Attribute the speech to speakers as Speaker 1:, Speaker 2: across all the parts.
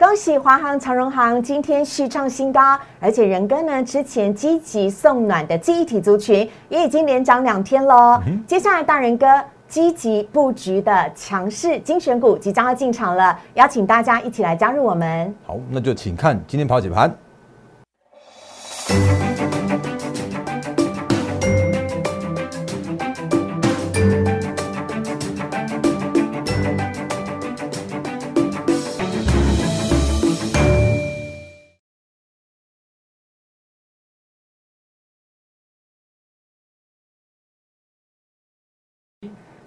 Speaker 1: 恭喜华航、长荣航今天续创新高，而且仁哥呢之前积极送暖的记忆体族群也已经连涨两天喽。接下来大仁哥积极布局的强势精选股即将要进场了，邀请大家一起来加入我们。
Speaker 2: 好，那就请看今天跑几盘。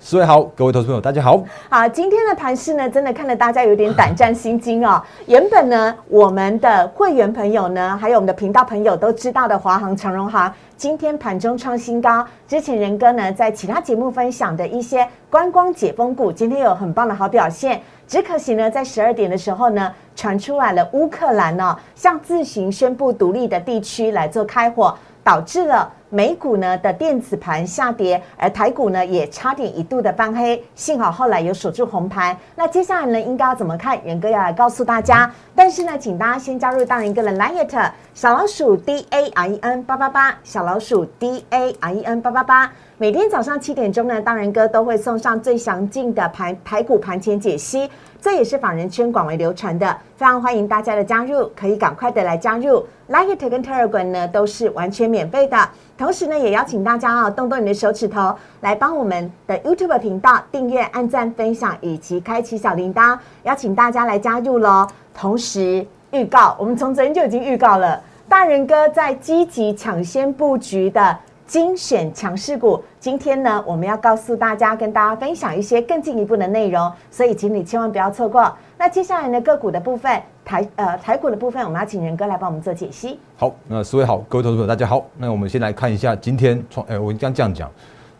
Speaker 2: 四位好，各位投资朋友大家好。
Speaker 1: 好，今天的盘势呢，真的看得大家有点胆战心惊哦。原本呢，我们的会员朋友呢，还有我们的频道朋友都知道的华航、长荣航，今天盘中创新高。之前仁哥呢，在其他节目分享的一些观光解封股，今天有很棒的好表现。只可惜呢，在十二点的时候呢，传出来了乌克兰呢向自行宣布独立的地区来做开火，导致了美股呢的电子盘下跌，而台股呢也差点一度的翻黑，幸好后来有守住红盘。那接下来呢，应该要怎么看？元哥要来告诉大家。但是呢，请大家先加入大人哥的 Light 小老鼠 D A R E N 八八八，小老鼠 D A R E N 八八八。每天早上七点钟呢，大人哥都会送上最详尽的盘台股盘前解析，这也是法人圈广为流传的，非常欢迎大家的加入，可以赶快的来加入。Like 跟 Telegram 呢都是完全免费的，同时呢也邀请大家啊动动你的手指头，来帮我们的 YouTube 频道订阅、按赞、分享以及开启小铃铛，邀请大家来加入喽。同时预告，我们从昨天就已经预告了，大人哥在积极抢先布局的。精选强势股，今天呢，我们要告诉大家，跟大家分享一些更进一步的内容，所以请你千万不要错过。那接下来呢，个股的部分，台呃台股的部分，我们要请仁哥来帮我们做解析。
Speaker 2: 好，那四位好，各位投资者大家好，那我们先来看一下今天创，哎，我刚这样讲。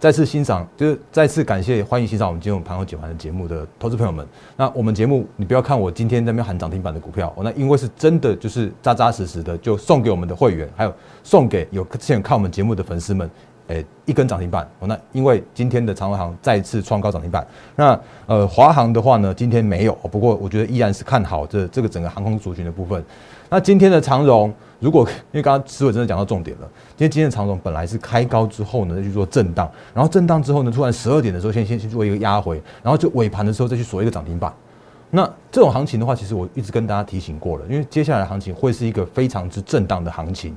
Speaker 2: 再次欣赏，就是再次感谢，欢迎欣赏我们今天盘后解盘的节目的投资朋友们。那我们节目，你不要看我今天在那边喊涨停板的股票，那因为是真的就是扎扎实实的，就送给我们的会员，还有送给有之前看我们节目的粉丝们，诶，一根涨停板。那因为今天的长荣航再次创高涨停板，那呃华航的话呢，今天没有，不过我觉得依然是看好这这个整个航空族群的部分。那今天的长荣。如果因为刚刚思伟真的讲到重点了，今天今天的长荣本来是开高之后呢，再去做震荡，然后震荡之后呢，突然十二点的时候先先去做一个压回，然后就尾盘的时候再去锁一个涨停板。那这种行情的话，其实我一直跟大家提醒过了，因为接下来的行情会是一个非常之震荡的行情，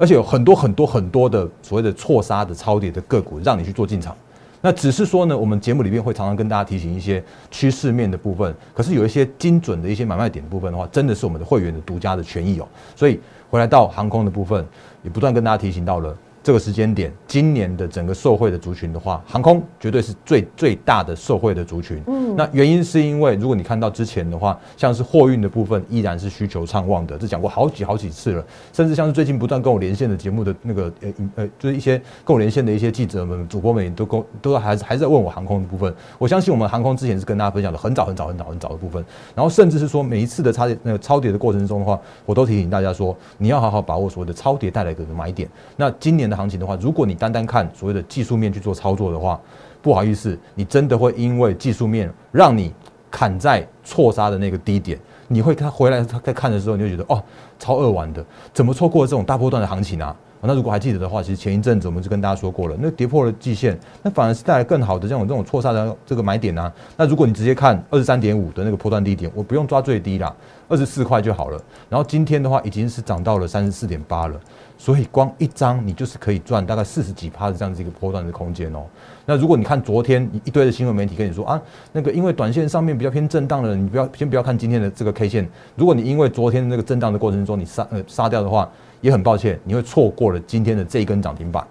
Speaker 2: 而且有很多很多很多的所谓的错杀的超跌的个股让你去做进场。那只是说呢，我们节目里面会常常跟大家提醒一些趋势面的部分，可是有一些精准的一些买卖点的部分的话，真的是我们的会员的独家的权益哦，所以。回来到航空的部分，也不断跟大家提醒到了。这个时间点，今年的整个受惠的族群的话，航空绝对是最最大的受惠的族群。嗯，那原因是因为，如果你看到之前的话，像是货运的部分，依然是需求畅旺的，这讲过好几好几次了。甚至像是最近不断跟我连线的节目的那个呃呃，就是一些跟我连线的一些记者们、主播们，都跟都还是还是在问我航空的部分。我相信我们航空之前是跟大家分享的很早很早很早很早的部分。然后甚至是说每一次的差跌那个超跌的过程中的话，我都提醒大家说，你要好好把握所谓的超跌带来的买点。那今年。的行情的话，如果你单单看所谓的技术面去做操作的话，不好意思，你真的会因为技术面让你砍在错杀的那个低点，你会看回来他在看的时候，你就觉得哦，超二玩的，怎么错过这种大波段的行情啊？那如果还记得的话，其实前一阵子我们就跟大家说过了，那跌破了季线，那反而是带来更好的这种这种错杀的这个买点啊。那如果你直接看二十三点五的那个破断低点，我不用抓最低啦，二十四块就好了。然后今天的话已经是涨到了三十四点八了。所以光一张你就是可以赚大概四十几趴的这样子一个波段的空间哦。那如果你看昨天一堆的新闻媒体跟你说啊，那个因为短线上面比较偏震荡的，你不要先不要看今天的这个 K 线。如果你因为昨天的那个震荡的过程中你杀呃杀掉的话，也很抱歉，你会错过了今天的这一根涨停板。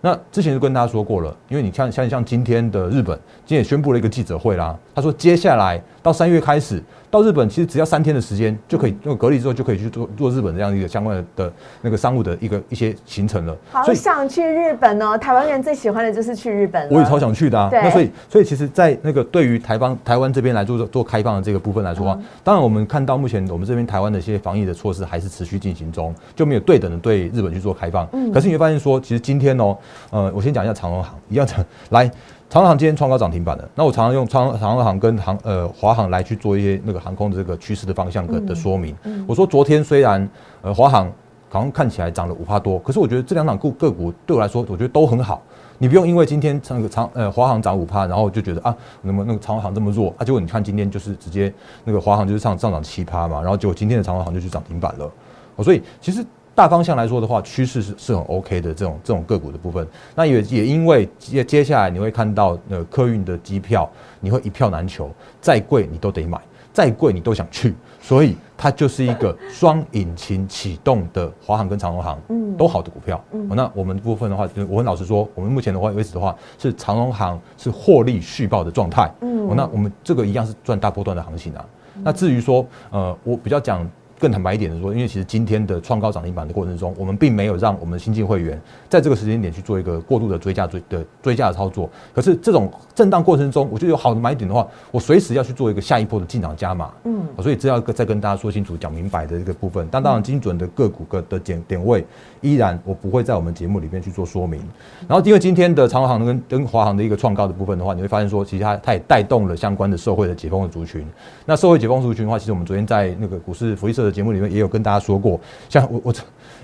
Speaker 2: 那之前就跟大家说过了，因为你看像像今天的日本，今天也宣布了一个记者会啦，他说接下来到三月开始。到日本其实只要三天的时间就可以，因为隔离之后就可以去做做日本这样一个相关的那个商务的一个一些行程了。
Speaker 1: 好想去日本哦！台湾人最喜欢的就是去日本。
Speaker 2: 我也超想去的啊！那所以所以其实，在那个对于台湾台湾这边来做做开放的这个部分来说的话，当然我们看到目前我们这边台湾的一些防疫的措施还是持续进行中，就没有对等的对日本去做开放。嗯。可是你会发现说，其实今天哦，呃，我先讲一下长荣行，一样讲来，长航今天创高涨停板的。那我常常用长长荣行跟航呃华航来去做一些那个航空的这个趋势的方向的的说明。我说昨天虽然呃华航好像看起来涨了五帕多，可是我觉得这两档个个股对我来说，我觉得都很好。你不用因为今天那个长呃华航涨五帕，然后就觉得啊，那么那个长航这么弱啊，结果你看今天就是直接那个华航就是上上涨七帕嘛，然后结果今天的长航就去涨停板了。所以其实大方向来说的话，趋势是是很 OK 的这种这种个股的部分。那也也因为接接下来你会看到呃客运的机票，你会一票难求，再贵你都得买，再贵你都想去。所以它就是一个双引擎启动的华航跟长荣航，嗯，都好的股票。嗯，那我们部分的话，我很老实说，我们目前的话为止的话，是长荣航是获利续报的状态。嗯，那我们这个一样是赚大波段的行情啊。那至于说，呃，我比较讲。更坦白一点的说，因为其实今天的创高涨停板的过程中，我们并没有让我们新进会员在这个时间点去做一个过度的追加追的追加的操作。可是这种震荡过程中，我觉得有好的买点的话，我随时要去做一个下一波的进场加码。嗯，所以这要再跟大家说清楚、讲明白的这个部分。但当然，精准的个股个的点点位，依然我不会在我们节目里面去做说明。然后，因为今天的长航跟跟华航的一个创高的部分的话，你会发现说，其实它它也带动了相关的社会的解封的族群。那社会解封族群的话，其实我们昨天在那个股市福利社的节目里面也有跟大大家说过，像我我，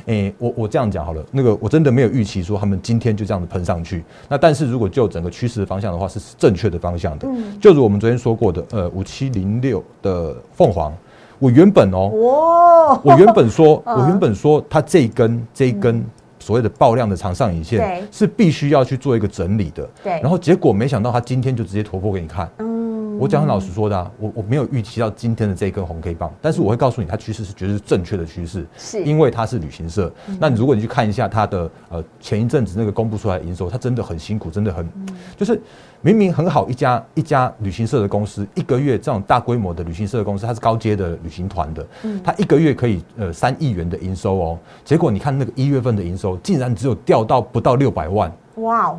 Speaker 2: 诶，我我这样讲好了，那个我真的没有预期说他们今天就这样子喷上去。那但是如果就整个趋势的方向的话，是正确的方向的。嗯，就如我们昨天说过的，呃，五七零六的凤凰，我原本哦，哇，我原本说，我原本说它这一根这一根所谓的爆量的长上影线是必须要去做一个整理的。对，然后结果没想到它今天就直接突破给你看。嗯。我讲很老实说的，我我没有预期到今天的这根红 K 棒，但是我会告诉你，它趋势是绝对是正确的趋势，是因为它是旅行社。那如果你去看一下它的呃前一阵子那个公布出来的营收，它真的很辛苦，真的很就是明明很好一家一家旅行社的公司，一个月这种大规模的旅行社的公司，它是高阶的旅行团的，它一个月可以呃三亿元的营收哦，结果你看那个一月份的营收竟然只有掉到不到六百万，哇！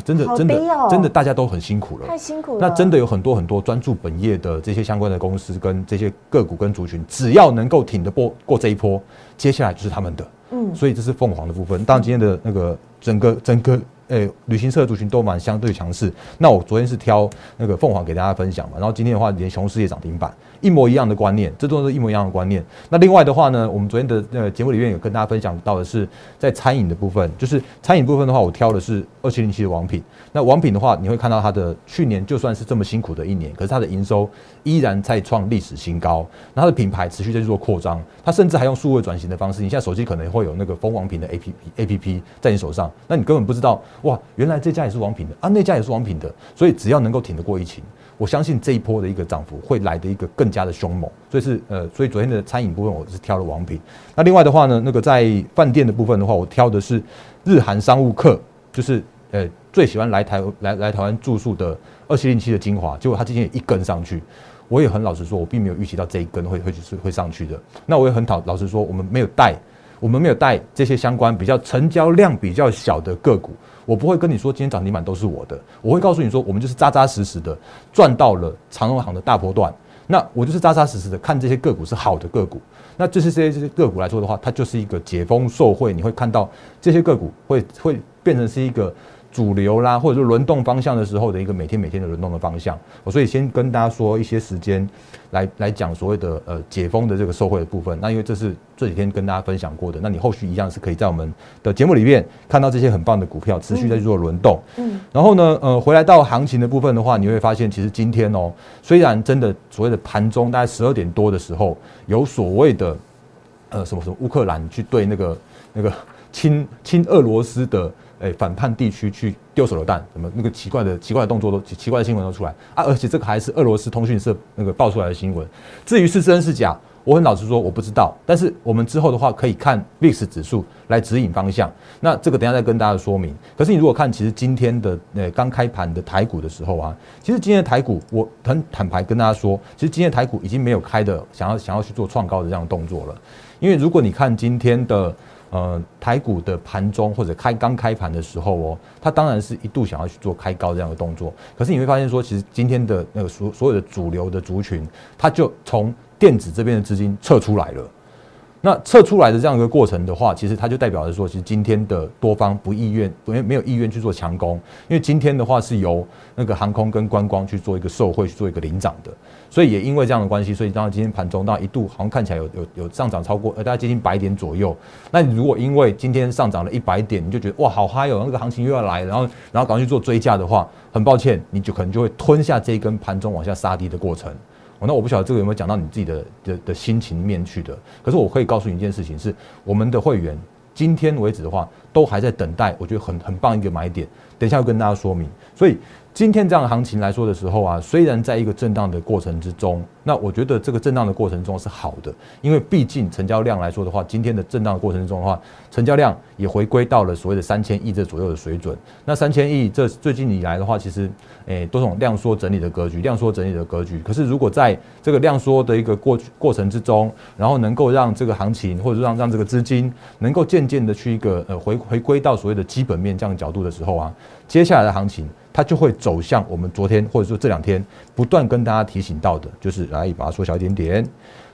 Speaker 2: 真的，真的，真的，大家都很辛苦了，
Speaker 1: 太辛苦了。
Speaker 2: 那真的有很多很多专注本业的这些相关的公司跟这些个股跟族群，只要能够挺得过过这一波，接下来就是他们的。嗯，所以这是凤凰的部分。当然，今天的那个整个整个。诶，旅行社族群都蛮相对强势。那我昨天是挑那个凤凰给大家分享嘛，然后今天的话连雄狮也涨停板，一模一样的观念，这都是一模一样的观念。那另外的话呢，我们昨天的呃节目里面有跟大家分享到的是在餐饮的部分，就是餐饮部分的话，我挑的是二七零七的王品。那王品的话，你会看到它的去年就算是这么辛苦的一年，可是它的营收依然在创历史新高。那它的品牌持续在做扩张，它甚至还用数位转型的方式，你现在手机可能会有那个蜂王品的 A P P A P P 在你手上，那你根本不知道。哇，原来这家也是王品的啊，那家也是王品的，所以只要能够挺得过疫情，我相信这一波的一个涨幅会来的一个更加的凶猛。所以是呃，所以昨天的餐饮部分我是挑了王品。那另外的话呢，那个在饭店的部分的话，我挑的是日韩商务客，就是呃最喜欢来台来来台湾住宿的二七零七的精华。结果它今天也一根上去，我也很老实说，我并没有预期到这一根会会是会上去的。那我也很讨老实说，我们没有带。我们没有带这些相关比较成交量比较小的个股，我不会跟你说今天涨停板都是我的，我会告诉你说我们就是扎扎实实的赚到了长荣行的大波段，那我就是扎扎实实的看这些个股是好的个股，那这些这些这些个股来说的话，它就是一个解封受惠，你会看到这些个股会会变成是一个。主流啦，或者说轮动方向的时候的一个每天每天的轮动的方向，我所以先跟大家说一些时间来来讲所谓的呃解封的这个受惠的部分。那因为这是这几天跟大家分享过的，那你后续一样是可以在我们的节目里面看到这些很棒的股票持续在做轮动。嗯，然后呢，呃，回来到行情的部分的话，你会发现其实今天哦，虽然真的所谓的盘中大概十二点多的时候有所谓的呃什么什么乌克兰去对那个那个亲亲俄罗斯的。诶，反叛地区去丢手榴弹，什么那个奇怪的奇怪的动作都奇怪的新闻都出来啊！而且这个还是俄罗斯通讯社那个爆出来的新闻。至于是真是假，我很老实说我不知道。但是我们之后的话可以看 VIX 指数来指引方向。那这个等下再跟大家说明。可是你如果看其实今天的呃刚开盘的台股的时候啊，其实今天的台股我很坦白跟大家说，其实今天的台股已经没有开的想要想要去做创高的这样动作了。因为如果你看今天的。呃，台股的盘中或者开刚开盘的时候哦，它当然是一度想要去做开高这样的动作。可是你会发现说，其实今天的那个所所有的主流的族群，它就从电子这边的资金撤出来了。那撤出来的这样一个过程的话，其实它就代表着说，其实今天的多方不意愿，没没有意愿去做强攻，因为今天的话是由那个航空跟观光去做一个受惠，去做一个领涨的，所以也因为这样的关系，所以当今天盘中到一度好像看起来有有有上涨超过呃大概接近百点左右。那你如果因为今天上涨了一百点，你就觉得哇好嗨哦，那个行情又要来，然后然后赶快去做追加的话，很抱歉，你就可能就会吞下这一根盘中往下杀低的过程。那我不晓得这个有没有讲到你自己的的的心情面去的，可是我可以告诉你一件事情，是我们的会员今天为止的话，都还在等待，我觉得很很棒一个买点，等一下要跟大家说明，所以。今天这样的行情来说的时候啊，虽然在一个震荡的过程之中，那我觉得这个震荡的过程中是好的，因为毕竟成交量来说的话，今天的震荡过程中的话，成交量也回归到了所谓的三千亿这左右的水准。那三千亿这最近以来的话，其实诶都是种量缩整理的格局，量缩整理的格局。可是如果在这个量缩的一个过过程之中，然后能够让这个行情或者让让这个资金能够渐渐的去一个呃回回归到所谓的基本面这样角度的时候啊，接下来的行情。它就会走向我们昨天或者说这两天不断跟大家提醒到的，就是来把它缩小一点点，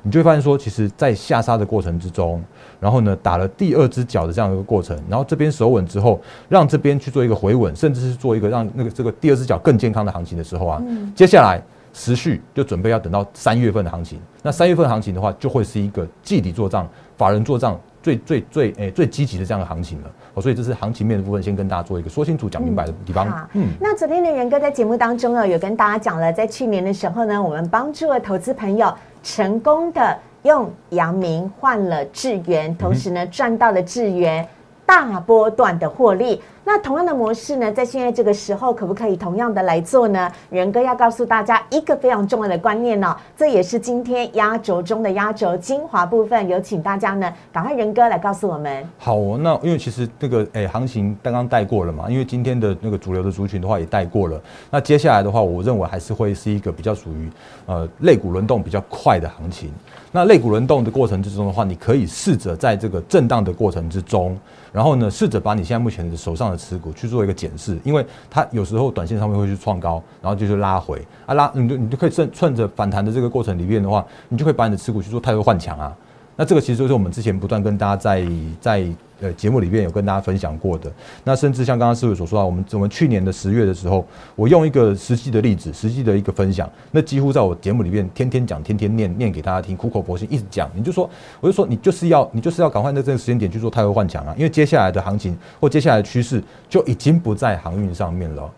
Speaker 2: 你就会发现说，其实，在下杀的过程之中，然后呢打了第二只脚的这样一个过程，然后这边守稳之后，让这边去做一个回稳，甚至是做一个让那个这个第二只脚更健康的行情的时候啊，接下来持续就准备要等到三月份的行情，那三月份行情的话，就会是一个季底做账、法人做账。最最最诶最积极的这样的行情了，哦，所以这是行情面的部分，先跟大家做一个说清楚、讲明白的地方。
Speaker 1: 嗯，那昨天的仁哥在节目当中呢，有跟大家讲了，在去年的时候呢，我们帮助了投资朋友成功的用阳明换了智源，同时呢赚到了智源大波段的获利。那同样的模式呢，在现在这个时候，可不可以同样的来做呢？仁哥要告诉大家一个非常重要的观念哦，这也是今天压轴中的压轴精华部分，有请大家呢，赶快仁哥来告诉我们。
Speaker 2: 好，那因为其实那个诶行情刚刚带过了嘛，因为今天的那个主流的族群的话也带过了，那接下来的话，我认为还是会是一个比较属于呃类股轮动比较快的行情。那肋骨轮动的过程之中的话，你可以试着在这个震荡的过程之中。然后呢，试着把你现在目前的手上的持股去做一个检视，因为它有时候短线上面会去创高，然后就是拉回啊拉，你就你就可以趁趁着反弹的这个过程里面的话，你就可以把你的持股去做太多换强啊。那这个其实就是我们之前不断跟大家在在呃节目里面有跟大家分享过的。那甚至像刚刚师傅所说啊，我们我们去年的十月的时候，我用一个实际的例子，实际的一个分享，那几乎在我节目里面天天讲，天天念念给大家听，苦口婆心一直讲。你就说，我就说你就是要你就是要赶快在这个时间点去做太弱换强啊，因为接下来的行情或接下来的趋势就已经不在航运上面了。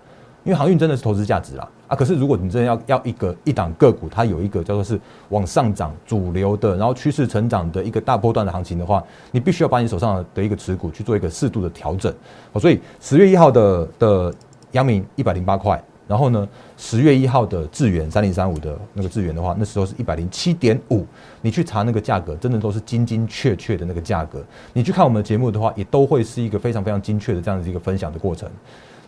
Speaker 2: 因为航运真的是投资价值啦啊！可是如果你真的要要一个一档个股，它有一个叫做是往上涨主流的，然后趋势成长的一个大波段的行情的话，你必须要把你手上的一个持股去做一个适度的调整。所以十月一号的的阳明一百零八块，然后呢十月一号的智远三零三五的那个智远的话，那时候是一百零七点五。你去查那个价格，真的都是精精确确的那个价格。你去看我们的节目的话，也都会是一个非常非常精确的这样子一个分享的过程。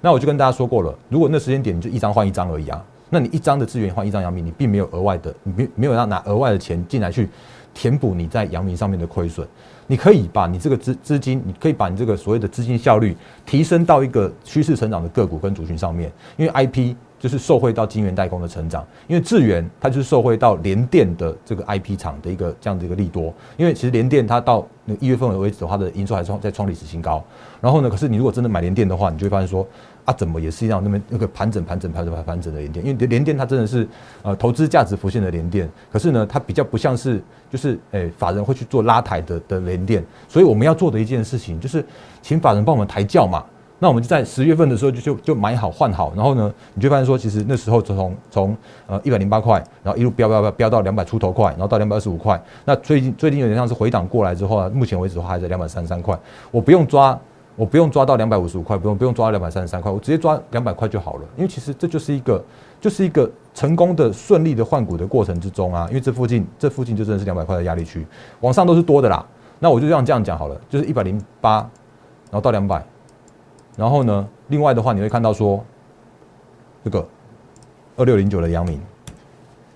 Speaker 2: 那我就跟大家说过了，如果那时间点你就一张换一张而已啊，那你一张的资源换一张阳明，你并没有额外的，你没没有要拿额外的钱进来去填补你在阳明上面的亏损。你可以把你这个资资金，你可以把你这个所谓的资金效率提升到一个趋势成长的个股跟族群上面，因为 IP 就是受惠到晶圆代工的成长，因为智源它就是受惠到联电的这个 IP 厂的一个这样的一个利多，因为其实联电它到一月份为止，它的营收还创在创历史新高。然后呢，可是你如果真的买联电的话，你就会发现说。啊，怎么也是一样？那么那个盘整、盘整、盘整、盘盘整的连电，因为连电它真的是呃投资价值浮现的连电，可是呢，它比较不像是就是诶法人会去做拉抬的的连电，所以我们要做的一件事情就是请法人帮我们抬轿嘛。那我们就在十月份的时候就就就买好换好，然后呢，你就发现说其实那时候从从呃一百零八块，然后一路飙飙飙飙到两百出头块，然后到两百二十五块。那最近最近有点像是回档过来之后啊，目前为止的话还在两百三十三块，我不用抓。我不用抓到两百五十五块，不用不用抓两百三十三块，我直接抓两百块就好了。因为其实这就是一个，就是一个成功的、顺利的换股的过程之中啊。因为这附近，这附近就真的是两百块的压力区，往上都是多的啦。那我就这样这样讲好了，就是一百零八，然后到两百，然后呢，另外的话你会看到说，这个二六零九的阳明，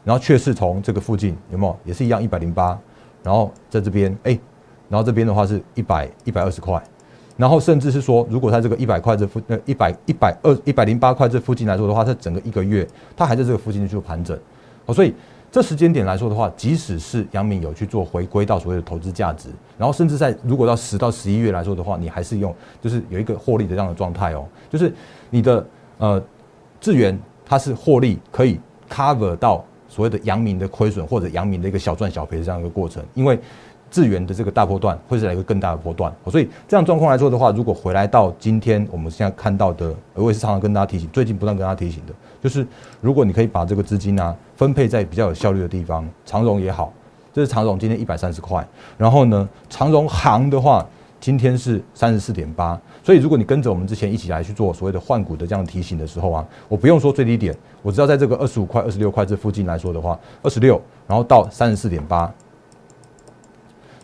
Speaker 2: 然后却是从这个附近有没有也是一样一百零八，然后在这边哎，然后这边的话是一百一百二十块。然后甚至是说，如果它这个一百块这附呃一百一百二一百零八块这附近来说的话，它整个一个月它还在这个附近去做盘整，哦，所以这时间点来说的话，即使是阳明有去做回归到所谓的投资价值，然后甚至在如果到十到十一月来说的话，你还是用就是有一个获利的这样的状态哦，就是你的呃资源它是获利可以 cover 到所谓的阳明的亏损或者阳明的一个小赚小赔的这样一个过程，因为。智源的这个大波段会是来一个更大的波段，所以这样状况来说的话，如果回来到今天我们现在看到的，我也是常常跟大家提醒，最近不断跟大家提醒的，就是如果你可以把这个资金啊分配在比较有效率的地方，长荣也好，这是长荣今天一百三十块，然后呢，长荣行的话今天是三十四点八，所以如果你跟着我们之前一起来去做所谓的换股的这样提醒的时候啊，我不用说最低点，我知道在这个二十五块、二十六块这附近来说的话，二十六，然后到三十四点八。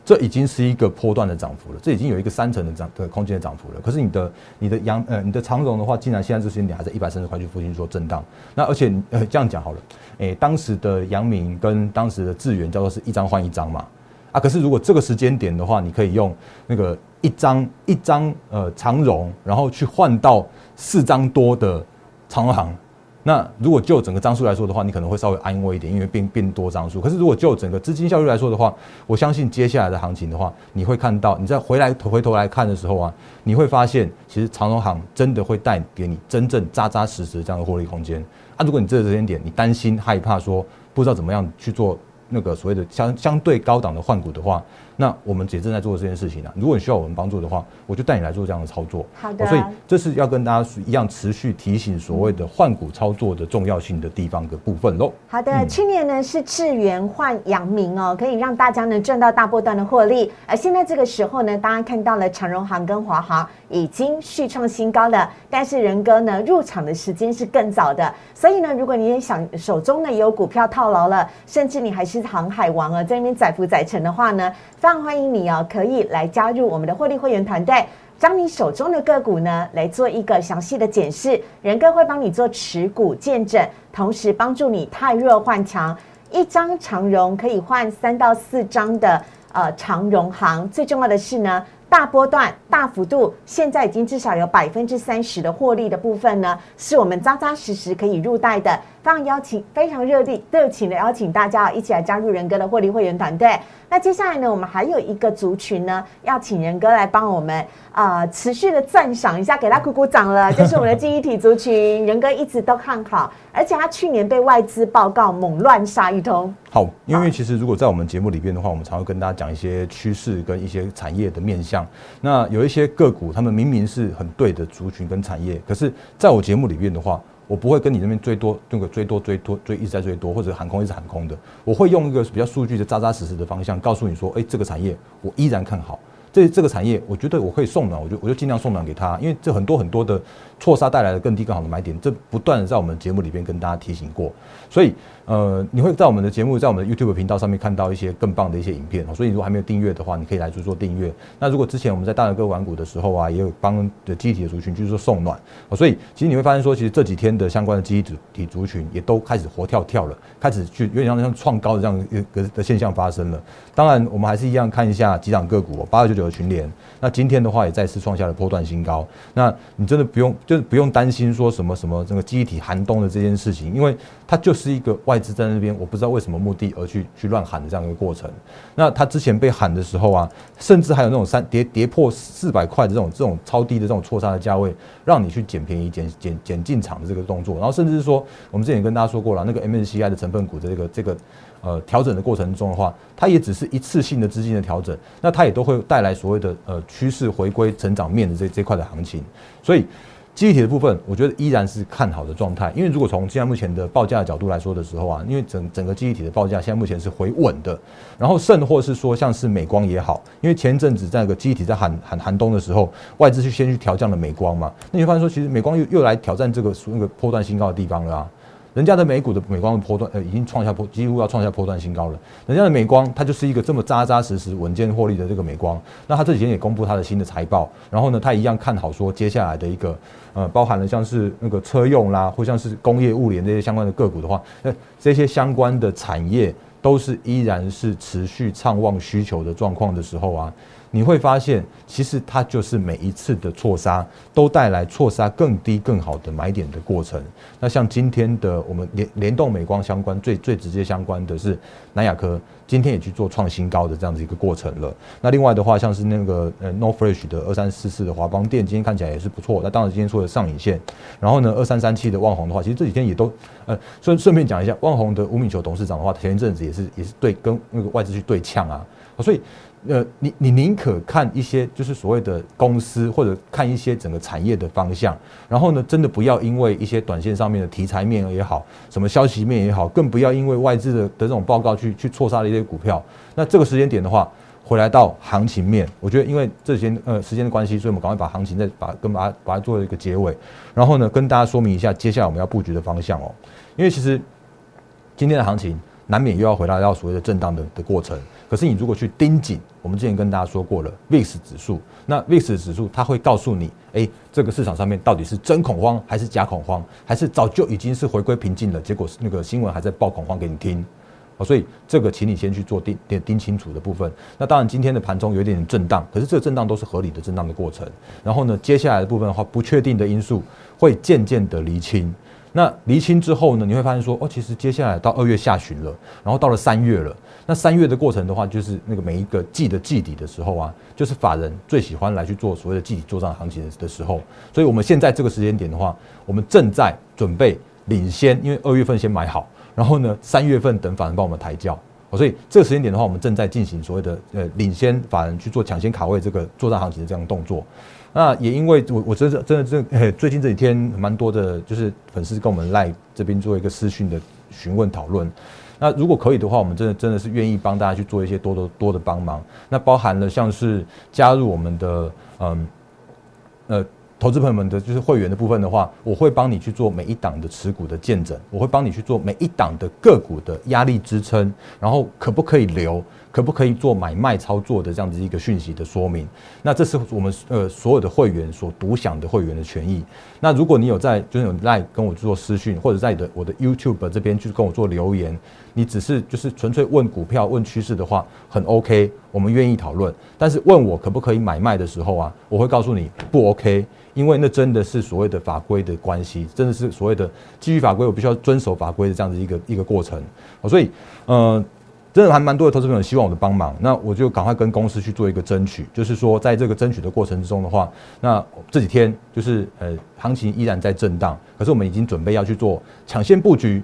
Speaker 2: 这已经是一个波段的涨幅了，这已经有一个三成的涨的空间的涨幅了。可是你的你的阳呃你的长荣的话，竟然现在这时间点还在一百三十块钱附近做震荡。那而且呃这样讲好了，诶当时的阳明跟当时的智源叫做是一张换一张嘛啊。可是如果这个时间点的话，你可以用那个一张一张呃长荣，然后去换到四张多的长荣行。那如果就整个张数来说的话，你可能会稍微安慰一点，因为变变多张数。可是如果就整个资金效率来说的话，我相信接下来的行情的话，你会看到，你再回来回头来看的时候啊，你会发现，其实长荣行真的会带给你真正扎扎实实这样的获利空间。啊，如果你这个时间点你担心害怕说不知道怎么样去做那个所谓的相相对高档的换股的话。那我们也正在做这件事情啊。如果你需要我们帮助的话，我就带你来做这样的操作。
Speaker 1: 好的。
Speaker 2: 所以这是要跟大家一样持续提醒所谓的换股操作的重要性的地方的部分喽。
Speaker 1: 好的，去年呢是智源换阳明哦，可以让大家呢赚到大波段的获利。而现在这个时候呢，大家看到了长荣行跟华航已经续创新高了，但是仁哥呢入场的时间是更早的。所以呢，如果你也想手中呢有股票套牢了，甚至你还是航海王啊，在那边载浮载沉的话呢？非常欢迎你哦，可以来加入我们的获利会员团队，将你手中的个股呢来做一个详细的检视，仁哥会帮你做持股见证，同时帮助你太弱换强，一张长荣可以换三到四张的呃长荣行，最重要的是呢。大波段、大幅度，现在已经至少有百分之三十的获利的部分呢，是我们扎扎实实可以入袋的。非常邀请，非常热力、热情的邀请大家一起来加入仁哥的获利会员团队。那接下来呢，我们还有一个族群呢，要请仁哥来帮我们啊，持续的赞赏一下，给他鼓鼓掌了。就是我们的记忆体族群，仁哥一直都看好，而且他去年被外资报告猛乱杀一通。
Speaker 2: 好，因为其实如果在我们节目里边的话，我们常会跟大家讲一些趋势跟一些产业的面向。那有一些个股，他们明明是很对的族群跟产业，可是在我节目里边的话，我不会跟你那边追多那个追多追多追一直在追多，或者航空一直喊空的。我会用一个比较数据的扎扎实实的方向，告诉你说，哎，这个产业我依然看好。这这个产业，我觉得我可以送暖，我就我就尽量送暖给他，因为这很多很多的错杀带来的更低更好的买点，这不断的在我们节目里边跟大家提醒过，所以。呃，你会在我们的节目，在我们的 YouTube 频道上面看到一些更棒的一些影片。所以如果还没有订阅的话，你可以来做做订阅。那如果之前我们在大人哥玩股的时候啊，也有帮的机体的族群，就是说送暖。所以其实你会发现说，其实这几天的相关的机体族群也都开始活跳跳了，开始去有点像像创高的这样一个的现象发生了。当然，我们还是一样看一下几档个股，八二九九的群联。那今天的话也再次创下了波段新高。那你真的不用就是不用担心说什么什么这个机体寒冬的这件事情，因为它就是一个外资在那边，我不知道为什么目的而去去乱喊的这样一个过程。那它之前被喊的时候啊，甚至还有那种三跌跌破四百块的这种这种超低的这种错杀的价位，让你去捡便宜、捡捡捡进场的这个动作。然后甚至是说，我们之前也跟大家说过了，那个 MSCI 的成分股的这个这个。呃，调整的过程中的话，它也只是一次性的资金的调整，那它也都会带来所谓的呃趋势回归成长面的这这块的行情。所以，记忆体的部分，我觉得依然是看好的状态。因为如果从现在目前的报价的角度来说的时候啊，因为整整个记忆体的报价现在目前是回稳的，然后甚或是说像是美光也好，因为前一阵子在那个记忆体在寒寒寒冬的时候，外资去先去调降了美光嘛，那你会发现说其实美光又又来挑战这个那个破断新高的地方了啊。人家的美股的美光的波段，呃，已经创下破，几乎要创下波段新高了。人家的美光，它就是一个这么扎扎实实、稳健获利的这个美光。那它这几天也公布它的新的财报，然后呢，它一样看好说接下来的一个，呃，包含了像是那个车用啦，或像是工业物联这些相关的个股的话，那这些相关的产业都是依然是持续畅旺需求的状况的时候啊。你会发现，其实它就是每一次的错杀都带来错杀更低、更好的买点的过程。那像今天的我们联联动美光相关最最直接相关的是南亚科，今天也去做创新高的这样子一个过程了。那另外的话，像是那个呃 No Fresh 的二三四四的华邦电，今天看起来也是不错。那当然今天说的上影线，然后呢二三三七的旺宏的话，其实这几天也都呃顺顺便讲一下，旺宏的吴敏球董事长的话，前一阵子也是也是对跟那个外资去对呛啊，所以。呃，你你宁可看一些就是所谓的公司，或者看一些整个产业的方向，然后呢，真的不要因为一些短线上面的题材面也好，什么消息面也好，更不要因为外资的的这种报告去去错杀了一些股票。那这个时间点的话，回来到行情面，我觉得因为这些呃时间的关系，所以我们赶快把行情再把跟把它把它做一个结尾，然后呢，跟大家说明一下接下来我们要布局的方向哦。因为其实今天的行情难免又要回到到所谓的震荡的的过程。可是你如果去盯紧，我们之前跟大家说过了，VIX 指数，那 VIX 指数它会告诉你，哎，这个市场上面到底是真恐慌还是假恐慌，还是早就已经是回归平静了，结果那个新闻还在报恐慌给你听，哦，所以这个请你先去做盯盯盯清楚的部分。那当然今天的盘中有一点点震荡，可是这个震荡都是合理的震荡的过程。然后呢，接下来的部分的话，不确定的因素会渐渐的厘清。那厘清之后呢，你会发现说，哦，其实接下来到二月下旬了，然后到了三月了。那三月的过程的话，就是那个每一个季的季底的时候啊，就是法人最喜欢来去做所谓的季底做账行情的时候。所以我们现在这个时间点的话，我们正在准备领先，因为二月份先买好，然后呢，三月份等法人帮我们抬轿。所以这个时间点的话，我们正在进行所谓的呃领先法人去做抢先卡位这个做账行情的这样动作。那也因为我我真的真的这最近这几天蛮多的，就是粉丝跟我们赖这边做一个私讯的询问讨论。那如果可以的话，我们真的真的是愿意帮大家去做一些多多多的帮忙。那包含了像是加入我们的嗯呃。投资朋友们的就是会员的部分的话，我会帮你去做每一档的持股的见证，我会帮你去做每一档的个股的压力支撑，然后可不可以留，可不可以做买卖操作的这样子一个讯息的说明。那这是我们呃所有的会员所独享的会员的权益。那如果你有在就是有在跟我做私讯，或者在你的我的 YouTube 这边去跟我做留言，你只是就是纯粹问股票问趋势的话，很 OK，我们愿意讨论。但是问我可不可以买卖的时候啊，我会告诉你不 OK。因为那真的是所谓的法规的关系，真的是所谓的基于法规，我必须要遵守法规的这样子一个一个过程。所以，呃，真的还蛮多的投资朋友希望我的帮忙，那我就赶快跟公司去做一个争取。就是说，在这个争取的过程之中的话，那这几天就是呃，行情依然在震荡，可是我们已经准备要去做抢先布局，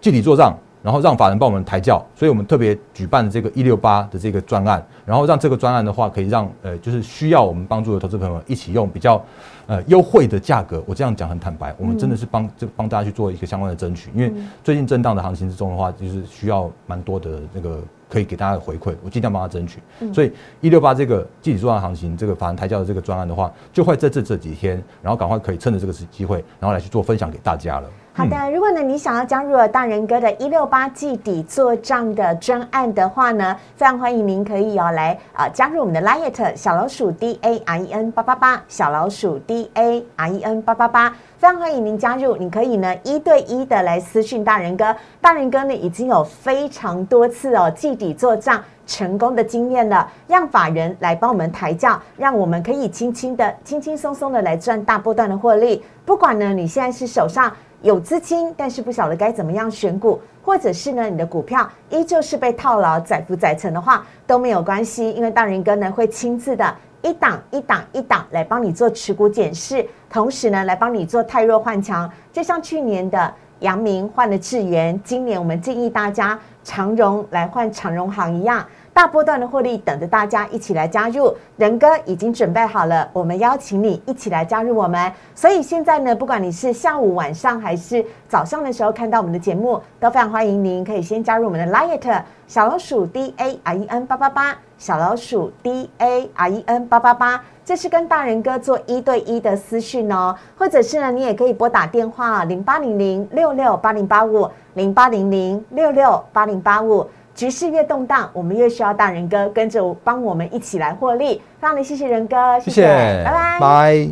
Speaker 2: 具体做账。然后让法人帮我们抬轿，所以我们特别举办了这个一六八的这个专案，然后让这个专案的话，可以让呃，就是需要我们帮助的投资朋友一起用比较呃优惠的价格。我这样讲很坦白，我们真的是帮就帮大家去做一个相关的争取，因为最近震荡的行情之中的话，就是需要蛮多的那个可以给大家的回馈，我尽量帮他争取。所以一六八这个具体做案行情，这个法人抬轿的这个专案的话，就会在这这几天，然后赶快可以趁着这个时机会，然后来去做分享给大家了。
Speaker 1: 好的，如果呢你想要加入大人哥的一六八季底做账的专案的话呢，非常欢迎您可以哦来啊加入我们的 liet 小老鼠 d a r e n 八八八小老鼠 d a r e n 八八八，非常欢迎您加入，你可以呢一对一的来私讯大人哥，大人哥呢已经有非常多次哦季底做账成功的经验了，让法人来帮我们抬轿，让我们可以轻轻的、轻轻松松的来赚大波段的获利。不管呢你现在是手上。有资金，但是不晓得该怎么样选股，或者是呢，你的股票依旧是被套牢、载浮载沉的话，都没有关系，因为大人哥呢会亲自的一档一档一档来帮你做持股检视，同时呢来帮你做太弱换强，就像去年的阳明换了智源，今年我们建议大家长荣来换长荣行一样。大波段的获利等着大家一起来加入，仁哥已经准备好了，我们邀请你一起来加入我们。所以现在呢，不管你是下午、晚上还是早上的时候看到我们的节目，都非常欢迎您可以先加入我们的 Light 小老鼠 D A R E N 八八八小老鼠 D A R E N 八八八，这是跟大人哥做一对一的私讯哦，或者是呢，你也可以拨打电话零八零零六六八零八五零八零零六六八零八五。局势越动荡，我们越需要大人哥跟着帮我们一起来获利。非常的谢谢仁哥，
Speaker 2: 谢谢，
Speaker 1: 拜拜，
Speaker 2: 拜。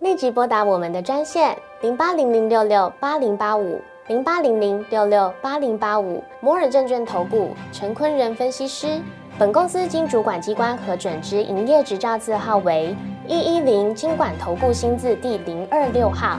Speaker 3: 立即拨打我们的专线零八零零六六八零八五零八零零六六八零八五摩尔证券投顾陈坤仁分析师。本公司经主管机关核准之营业执照字号为一一零金管投顾新字第零二六号。